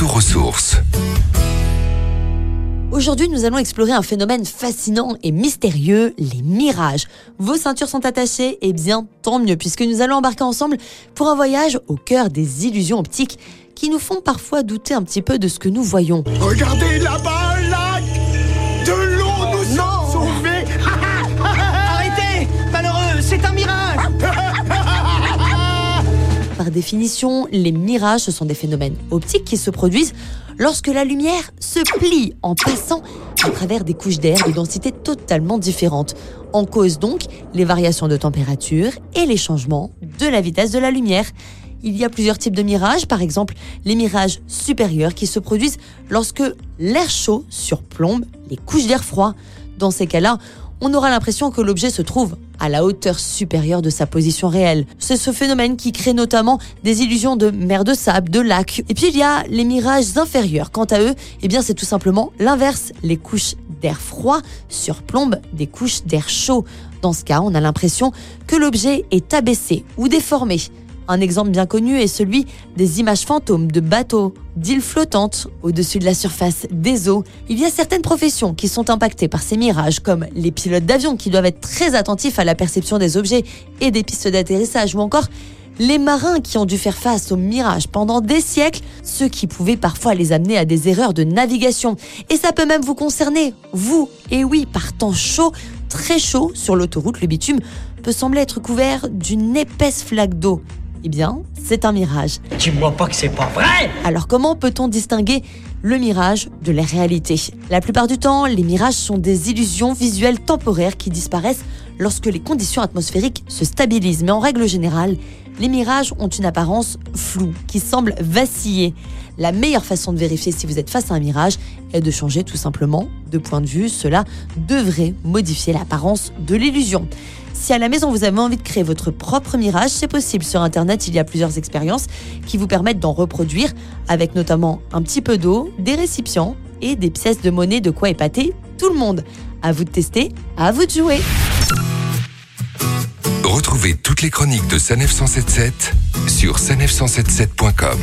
Autoressources. Aujourd'hui, nous allons explorer un phénomène fascinant et mystérieux, les mirages. Vos ceintures sont attachées Eh bien, tant mieux, puisque nous allons embarquer ensemble pour un voyage au cœur des illusions optiques qui nous font parfois douter un petit peu de ce que nous voyons. Regardez là-bas Par définition, les mirages, ce sont des phénomènes optiques qui se produisent lorsque la lumière se plie en passant à travers des couches d'air de densité totalement différentes. En cause donc les variations de température et les changements de la vitesse de la lumière. Il y a plusieurs types de mirages, par exemple les mirages supérieurs qui se produisent lorsque l'air chaud surplombe les couches d'air froid. Dans ces cas-là, on aura l'impression que l'objet se trouve à la hauteur supérieure de sa position réelle. C'est ce phénomène qui crée notamment des illusions de mer de sable, de lac. Et puis il y a les mirages inférieurs. Quant à eux, eh bien c'est tout simplement l'inverse. Les couches d'air froid surplombent des couches d'air chaud. Dans ce cas, on a l'impression que l'objet est abaissé ou déformé. Un exemple bien connu est celui des images fantômes de bateaux, d'îles flottantes au-dessus de la surface des eaux. Il y a certaines professions qui sont impactées par ces mirages, comme les pilotes d'avion qui doivent être très attentifs à la perception des objets et des pistes d'atterrissage, ou encore les marins qui ont dû faire face aux mirages pendant des siècles, ce qui pouvait parfois les amener à des erreurs de navigation. Et ça peut même vous concerner, vous. Et oui, par temps chaud, très chaud, sur l'autoroute, le bitume peut sembler être couvert d'une épaisse flaque d'eau. Eh bien, c'est un mirage. Dis-moi pas que c'est pas vrai Alors comment peut-on distinguer le mirage de la réalité? La plupart du temps, les mirages sont des illusions visuelles temporaires qui disparaissent lorsque les conditions atmosphériques se stabilisent. Mais en règle générale, les mirages ont une apparence floue, qui semble vaciller. La meilleure façon de vérifier si vous êtes face à un mirage est de changer tout simplement de point de vue. Cela devrait modifier l'apparence de l'illusion. Si à la maison vous avez envie de créer votre propre mirage, c'est possible. Sur Internet, il y a plusieurs expériences qui vous permettent d'en reproduire avec notamment un petit peu d'eau, des récipients et des pièces de monnaie de quoi épater tout le monde. À vous de tester, à vous de jouer. Retrouvez toutes les chroniques de Sanef 177 sur sanef177.com.